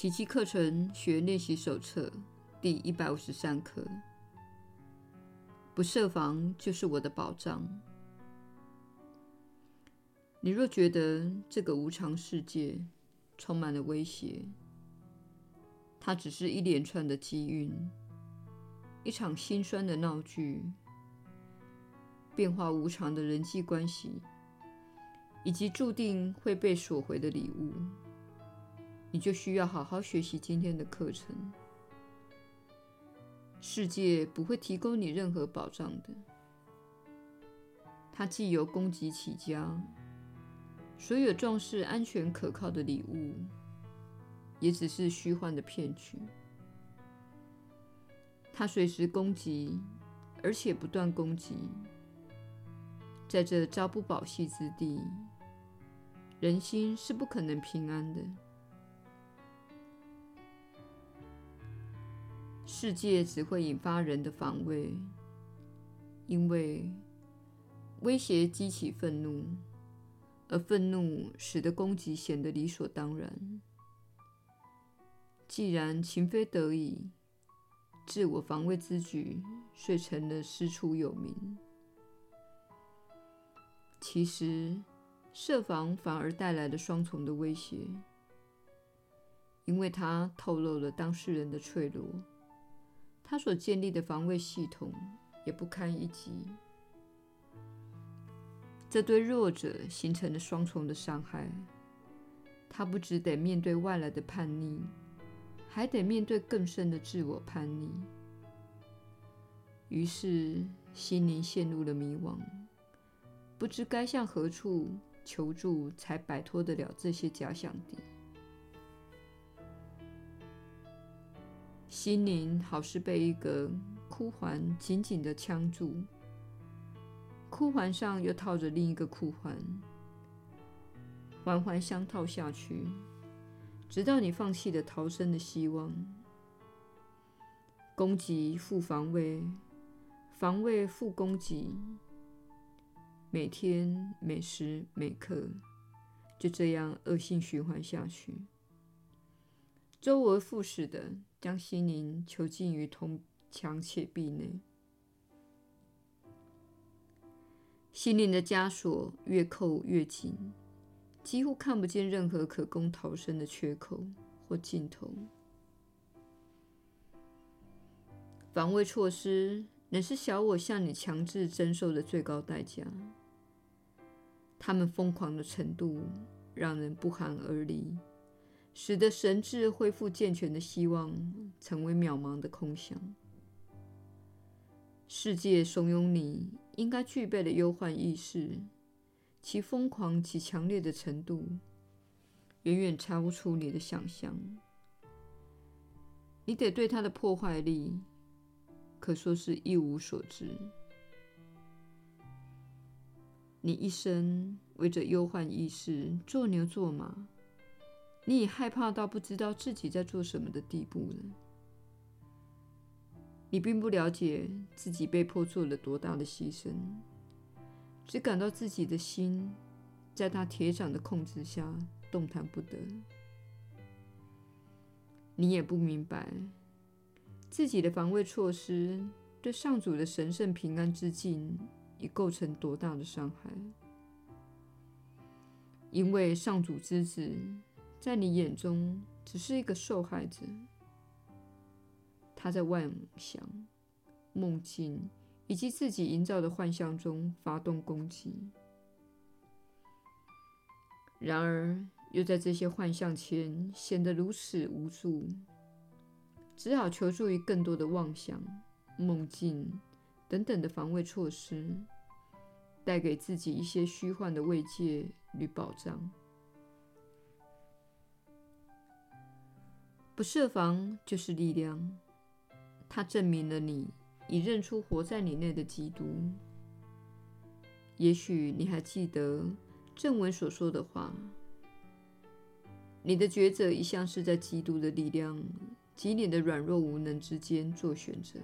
奇迹课程学练习手册第一百五十三课：不设防就是我的保障。你若觉得这个无常世界充满了威胁，它只是一连串的机运，一场心酸的闹剧，变化无常的人际关系，以及注定会被索回的礼物，你就需要好好学习今天的课程。世界不会提供你任何保障的，它既由供给起家，所有重视安全可靠的礼物，也只是虚幻的骗局。它随时攻击，而且不断攻击。在这朝不保夕之地，人心是不可能平安的。世界只会引发人的防卫，因为威胁激起愤怒，而愤怒使得攻击显得理所当然。既然情非得已，自我防卫之举遂成了师出有名。其实，设防反而带来了双重的威胁，因为它透露了当事人的脆弱。他所建立的防卫系统也不堪一击，这对弱者形成了双重的伤害。他不只得面对外来的叛逆，还得面对更深的自我叛逆。于是，心灵陷入了迷惘，不知该向何处求助才摆脱得了这些假想敌。心灵好似被一个箍环紧紧地镶住，箍环上又套着另一个箍环，环环相套下去，直到你放弃了逃生的希望。攻击复防卫，防卫复攻击，每天每时每刻，就这样恶性循环下去，周而复始的。将心灵囚禁于铜墙铁壁内，心灵的枷锁越扣越紧，几乎看不见任何可供逃生的缺口或尽头。防卫措施乃是小我向你强制征收的最高代价，他们疯狂的程度让人不寒而栗。使得神智恢复健全的希望成为渺茫的空想。世界怂恿你应该具备的忧患意识，其疯狂及强烈的程度，远远超出你的想象。你得对它的破坏力，可说是一无所知。你一生为着忧患意识做牛做马。你已害怕到不知道自己在做什么的地步了。你并不了解自己被迫做了多大的牺牲，只感到自己的心在他铁掌的控制下动弹不得。你也不明白自己的防卫措施对上主的神圣平安之境已构成多大的伤害，因为上主之子。在你眼中，只是一个受害者。他在妄想、梦境以及自己营造的幻象中发动攻击，然而又在这些幻象前显得如此无助，只好求助于更多的妄想、梦境等等的防卫措施，带给自己一些虚幻的慰藉与保障。不设防就是力量，它证明了你已认出活在你内的基督。也许你还记得正文所说的话：你的抉择一向是在基督的力量及你的软弱无能之间做选择。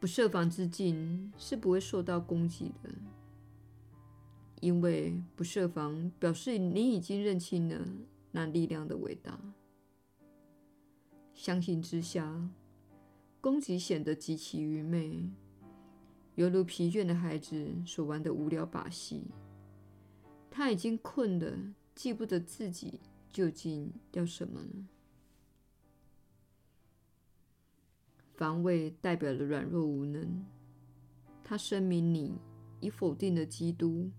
不设防之境是不会受到攻击的，因为不设防表示你已经认清了。那力量的伟大。相形之下，攻击显得极其愚昧，犹如疲倦的孩子所玩的无聊把戏。他已经困得记不得自己究竟要什么了。防卫代表了软弱无能。他声明你已否定了基督，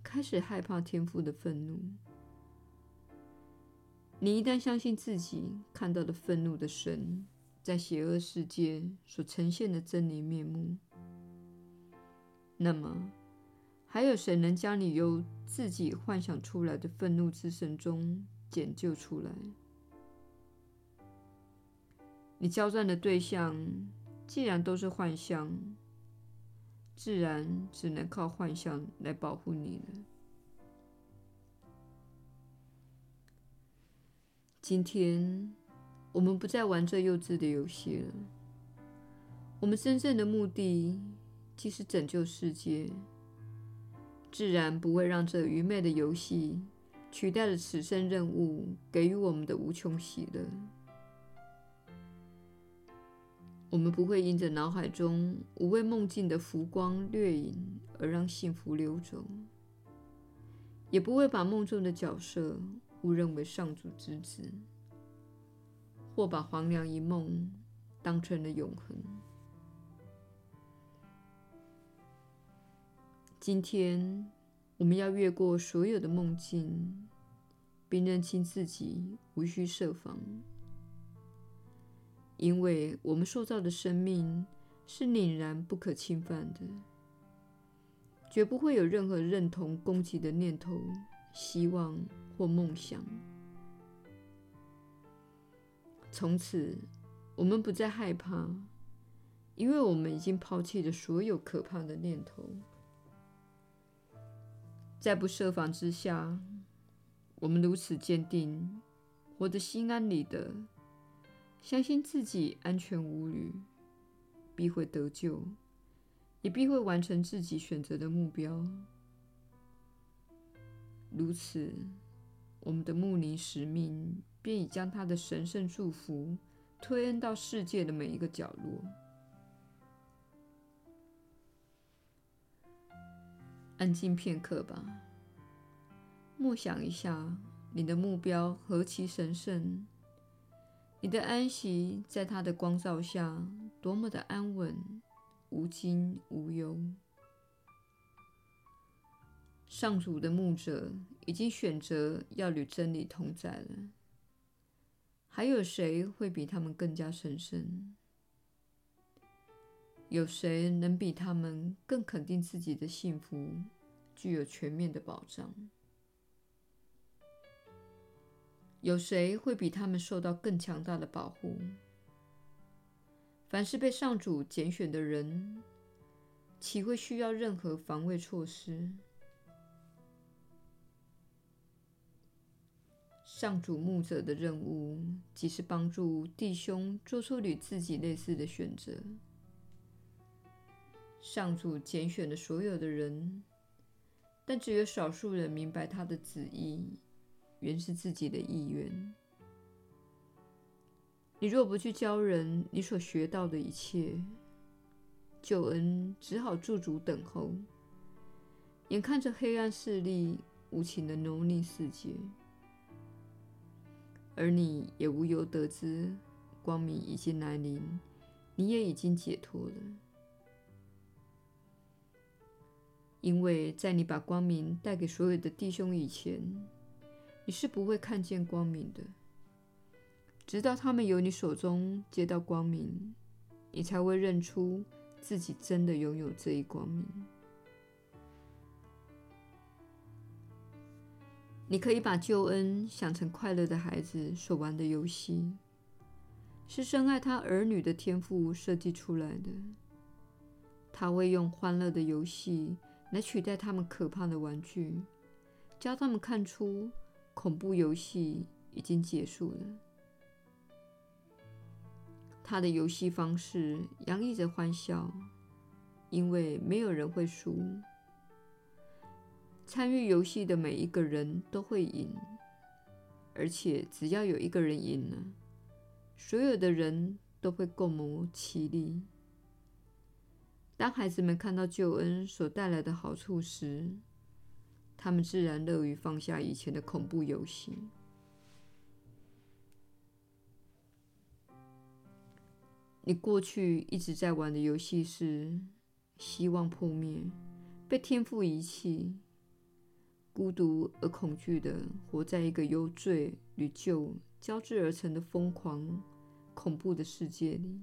开始害怕天父的愤怒。你一旦相信自己看到的愤怒的神在邪恶世界所呈现的狰狞面目，那么还有谁能将你由自己幻想出来的愤怒之神中解救出来？你交战的对象既然都是幻象，自然只能靠幻象来保护你了。今天我们不再玩这幼稚的游戏了。我们真正的目的既是拯救世界，自然不会让这愚昧的游戏取代了此生任务给予我们的无穷喜乐。我们不会因着脑海中无谓梦境的浮光掠影而让幸福溜走，也不会把梦中的角色误认为上主之子，或把黄粱一梦当成了永恒。今天，我们要越过所有的梦境，并认清自己无需设防。因为我们塑造的生命是凛然不可侵犯的，绝不会有任何认同攻击的念头、希望或梦想。从此，我们不再害怕，因为我们已经抛弃了所有可怕的念头。在不设防之下，我们如此坚定，活得心安理得。相信自己安全无虞，必会得救，也必会完成自己选择的目标。如此，我们的牧灵使命便已将他的神圣祝福推恩到世界的每一个角落。安静片刻吧，默想一下你的目标何其神圣。你的安息在他的光照下，多么的安稳、无惊无忧。上主的牧者已经选择要与真理同在了，还有谁会比他们更加神圣？有谁能比他们更肯定自己的幸福，具有全面的保障？有谁会比他们受到更强大的保护？凡是被上主拣选的人，岂会需要任何防卫措施？上主牧者的任务，即是帮助弟兄做出与自己类似的选择。上主拣选了所有的人，但只有少数人明白他的旨意。原是自己的意愿。你若不去教人你所学到的一切，救恩只好驻足等候，眼看着黑暗势力无情的蹂躏世界，而你也无由得知光明已经来临，你也已经解脱了，因为在你把光明带给所有的弟兄以前。你是不会看见光明的，直到他们由你手中接到光明，你才会认出自己真的拥有这一光明。你可以把救恩想成快乐的孩子所玩的游戏，是深爱他儿女的天父设计出来的。他会用欢乐的游戏来取代他们可怕的玩具，教他们看出。恐怖游戏已经结束了。他的游戏方式洋溢着欢笑，因为没有人会输。参与游戏的每一个人都会赢，而且只要有一个人赢了，所有的人都会共谋其利。当孩子们看到救恩所带来的好处时，他们自然乐于放下以前的恐怖游戏。你过去一直在玩的游戏是希望破灭，被天赋遗弃，孤独而恐惧的活在一个由罪与救交织而成的疯狂、恐怖的世界里。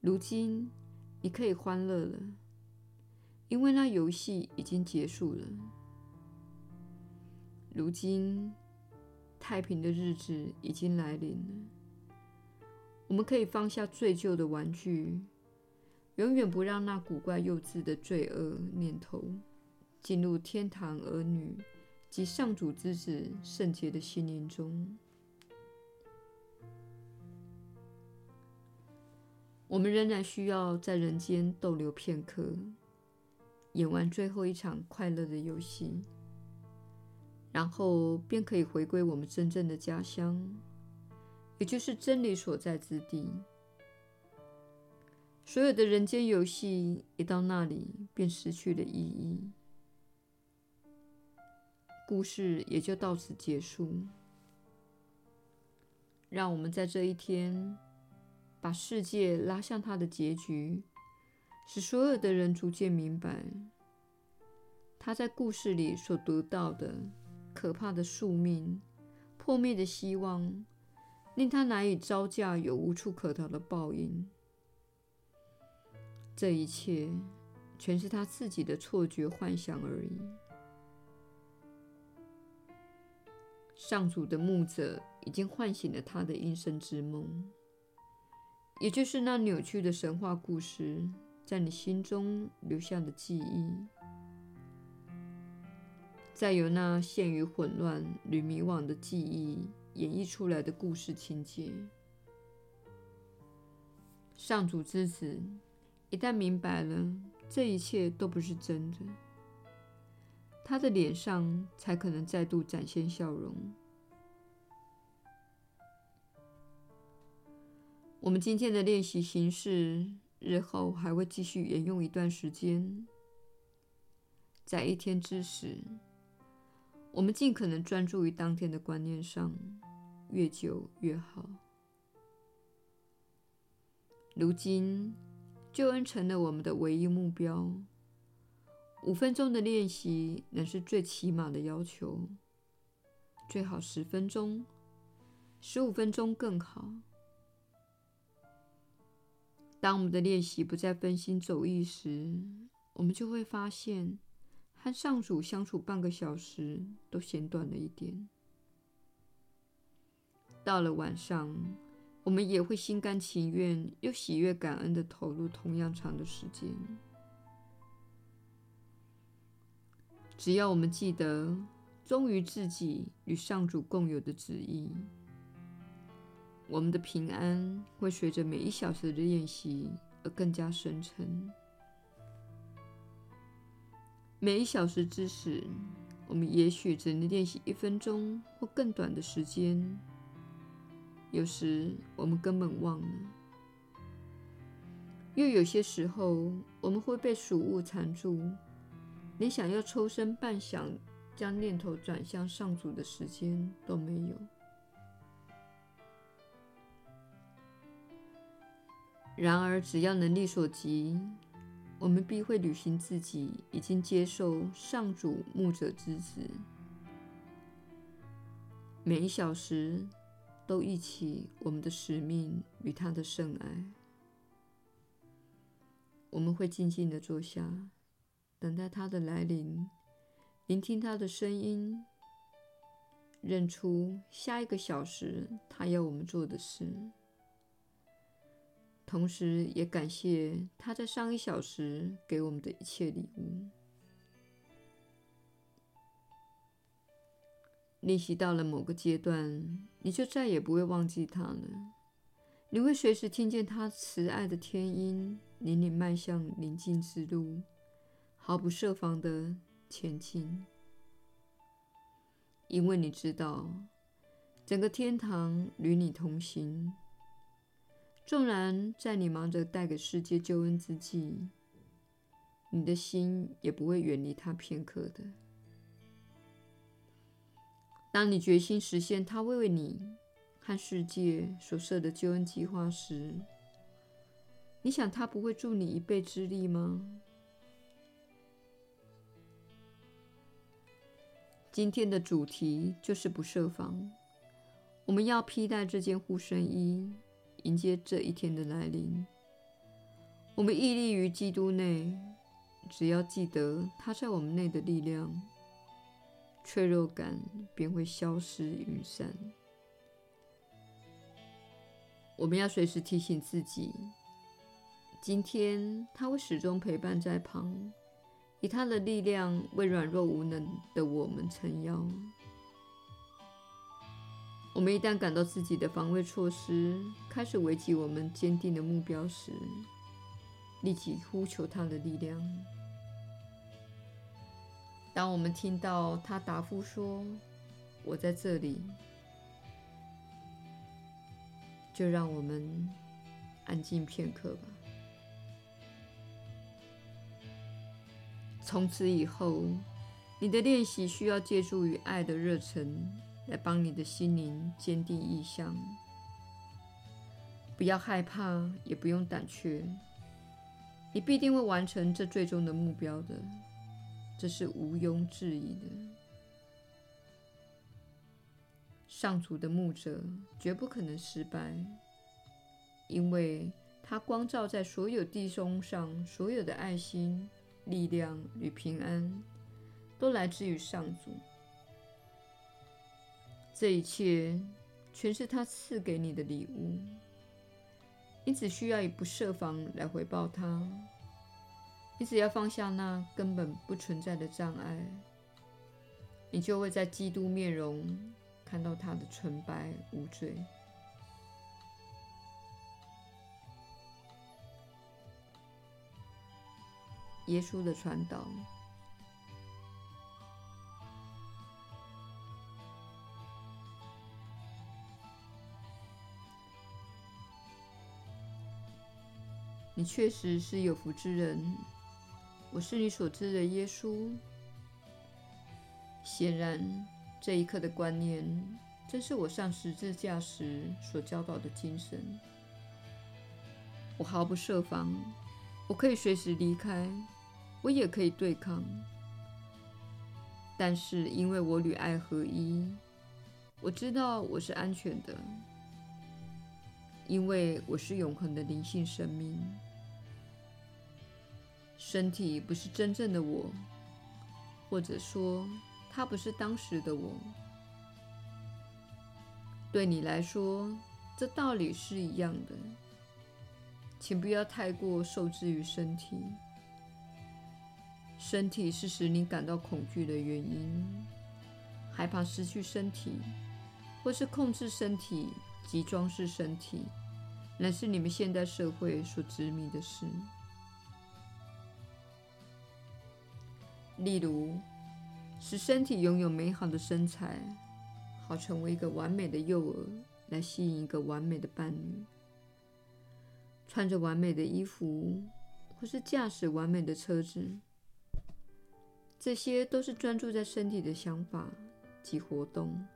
如今，你可以欢乐了，因为那游戏已经结束了。如今，太平的日子已经来临了。我们可以放下罪旧的玩具，永远不让那古怪幼稚的罪恶念头进入天堂儿女及上主之子圣洁的心灵中。我们仍然需要在人间逗留片刻，演完最后一场快乐的游戏，然后便可以回归我们真正的家乡。也就是真理所在之地。所有的人间游戏一到那里便失去了意义，故事也就到此结束。让我们在这一天把世界拉向它的结局，使所有的人逐渐明白，他在故事里所得到的可怕的宿命、破灭的希望。令他难以招架有无处可逃的报应，这一切全是他自己的错觉幻想而已。上主的牧者已经唤醒了他的阴生之梦，也就是那扭曲的神话故事在你心中留下的记忆，再由那陷于混乱与迷惘的记忆。演绎出来的故事情节，上主之子一旦明白了这一切都不是真的，他的脸上才可能再度展现笑容。我们今天的练习形式，日后还会继续沿用一段时间，在一天之时。我们尽可能专注于当天的观念上，越久越好。如今，救恩成了我们的唯一目标。五分钟的练习能是最起码的要求，最好十分钟，十五分钟更好。当我们的练习不再分心走意时，我们就会发现。和上主相处半个小时都嫌短了一点。到了晚上，我们也会心甘情愿又喜悦感恩的投入同样长的时间。只要我们记得忠于自己与上主共有的旨意，我们的平安会随着每一小时的练习而更加深沉。每一小时之时，我们也许只能练习一分钟或更短的时间。有时我们根本忘了，又有些时候我们会被俗务缠住，连想要抽身半晌将念头转向上主的时间都没有。然而，只要能力所及，我们必会履行自己已经接受上主牧者之职，每一小时都忆起我们的使命与他的圣爱。我们会静静地坐下，等待他的来临，聆听他的声音，认出下一个小时他要我们做的事。同时，也感谢他在上一小时给我们的一切礼物。练习到了某个阶段，你就再也不会忘记他了。你会随时听见他慈爱的天音，领你迈向宁静之路，毫不设防的前进。因为你知道，整个天堂与你同行。纵然在你忙着带给世界救恩之际，你的心也不会远离他片刻的。当你决心实现他为你和世界所设的救恩计划时，你想他不会助你一臂之力吗？今天的主题就是不设防。我们要披戴这件护身衣。迎接这一天的来临，我们屹立于基督内。只要记得他在我们内的力量，脆弱感便会消失云散。我们要随时提醒自己，今天他会始终陪伴在旁，以他的力量为软弱无能的我们撑腰。我们一旦感到自己的防卫措施开始危及我们坚定的目标时，立即呼求他的力量。当我们听到他答复说“我在这里”，就让我们安静片刻吧。从此以后，你的练习需要借助于爱的热忱。来帮你的心灵坚定意向，不要害怕，也不用胆怯，你必定会完成这最终的目标的，这是毋庸置疑的。上主的牧者绝不可能失败，因为他光照在所有弟兄上，所有的爱心、力量与平安，都来自于上主。这一切全是他赐给你的礼物，你只需要以不设防来回报他。你只要放下那根本不存在的障碍，你就会在基督面容看到他的纯白无罪。耶稣的传导。你确实是有福之人，我是你所知的耶稣。显然，这一刻的观念正是我上十字架时所教导的精神。我毫不设防，我可以随时离开，我也可以对抗。但是，因为我与爱合一，我知道我是安全的。因为我是永恒的灵性生命，身体不是真正的我，或者说，它不是当时的我。对你来说，这道理是一样的。请不要太过受制于身体，身体是使你感到恐惧的原因，害怕失去身体，或是控制身体。及装饰身体，乃是你们现代社会所执迷的事。例如，使身体拥有美好的身材，好成为一个完美的幼儿，来吸引一个完美的伴侣；穿着完美的衣服，或是驾驶完美的车子，这些都是专注在身体的想法及活动。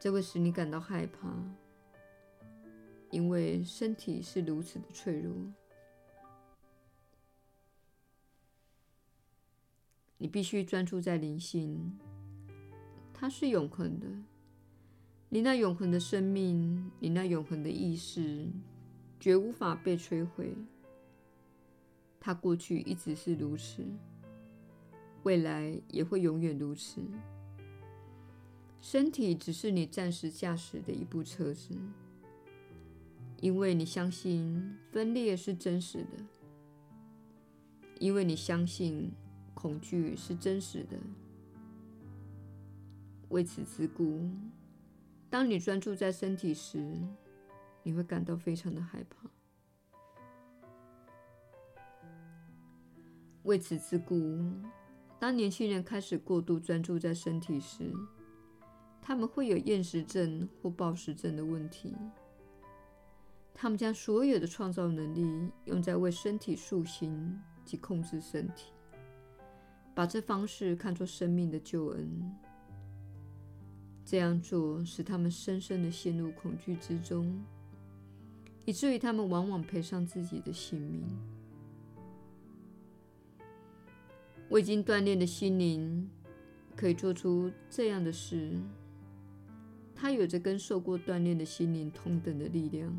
这会使你感到害怕，因为身体是如此的脆弱。你必须专注在灵性，它是永恒的。你那永恒的生命，你那永恒的意识，绝无法被摧毁。它过去一直是如此，未来也会永远如此。身体只是你暂时驾驶的一部车子，因为你相信分裂是真实的，因为你相信恐惧是真实的。为此之故，当你专注在身体时，你会感到非常的害怕。为此之故，当年轻人开始过度专注在身体时，他们会有厌食症或暴食症的问题。他们将所有的创造能力用在为身体塑形及控制身体，把这方式看作生命的救恩。这样做使他们深深的陷入恐惧之中，以至于他们往往赔上自己的性命。未经锻炼的心灵可以做出这样的事，它有着跟受过锻炼的心灵同等的力量。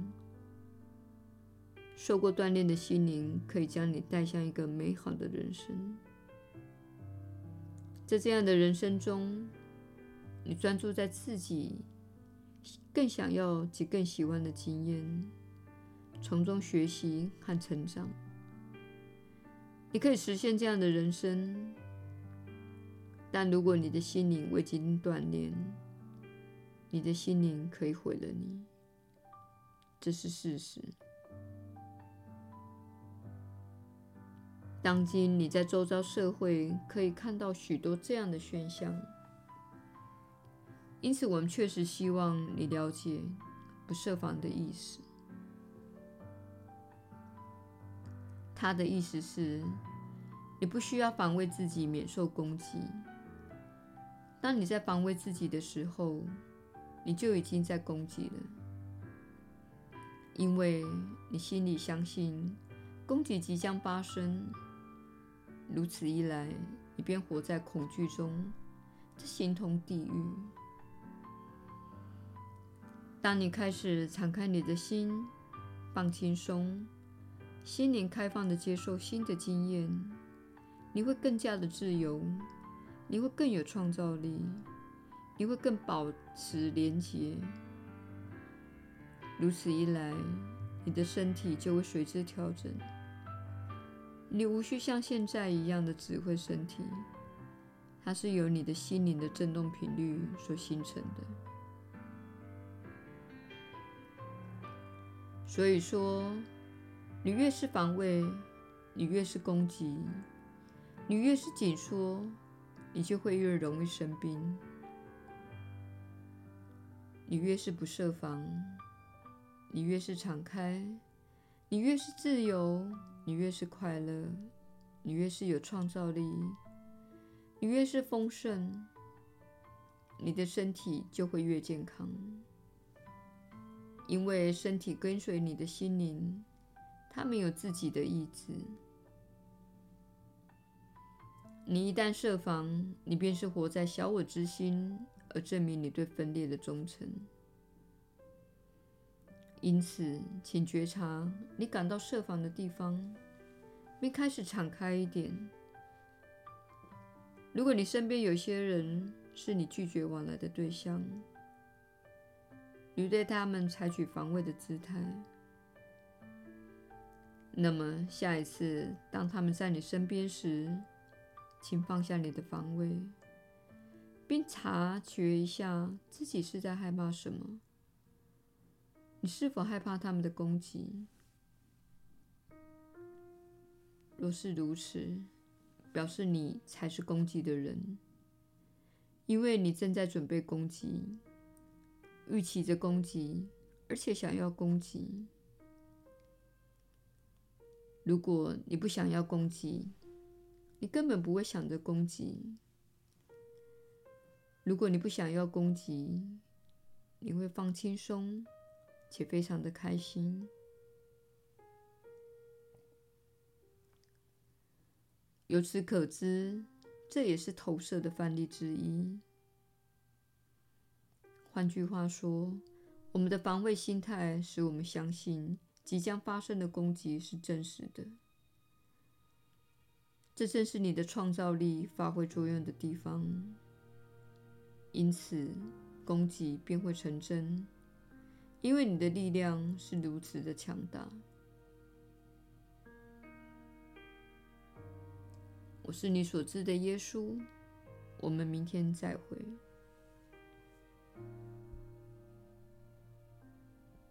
受过锻炼的心灵可以将你带向一个美好的人生。在这样的人生中，你专注在自己更想要及更喜欢的经验，从中学习和成长。你可以实现这样的人生，但如果你的心灵未经锻炼，你的心灵可以毁了你，这是事实。当今你在周遭社会可以看到许多这样的现象，因此我们确实希望你了解不设防的意思。他的意思是，你不需要防卫自己免受攻击。当你在防卫自己的时候，你就已经在攻击了，因为你心里相信攻击即将发生。如此一来，你便活在恐惧中，这形同地狱。当你开始敞开你的心，放轻松。心灵开放地接受新的经验，你会更加的自由，你会更有创造力，你会更保持廉洁。如此一来，你的身体就会随之调整。你无需像现在一样的指挥身体，它是由你的心灵的振动频率所形成的。所以说。你越是防卫，你越是攻击；你越是紧缩，你就会越容易生病。你越是不设防，你越是敞开；你越是自由，你越是快乐；你越是有创造力，你越是丰盛，你的身体就会越健康，因为身体跟随你的心灵。他们有自己的意志。你一旦设防，你便是活在小我之心，而证明你对分裂的忠诚。因此，请觉察你感到设防的地方，并开始敞开一点。如果你身边有些人是你拒绝往来的对象，你对他们采取防卫的姿态。那么，下一次当他们在你身边时，请放下你的防卫，并察觉一下自己是在害怕什么。你是否害怕他们的攻击？若是如此，表示你才是攻击的人，因为你正在准备攻击，预期着攻击，而且想要攻击。如果你不想要攻击，你根本不会想着攻击。如果你不想要攻击，你会放轻松，且非常的开心。由此可知，这也是投射的范例之一。换句话说，我们的防卫心态使我们相信。即将发生的攻击是真实的，这正是你的创造力发挥作用的地方。因此，攻击便会成真，因为你的力量是如此的强大。我是你所知的耶稣，我们明天再会。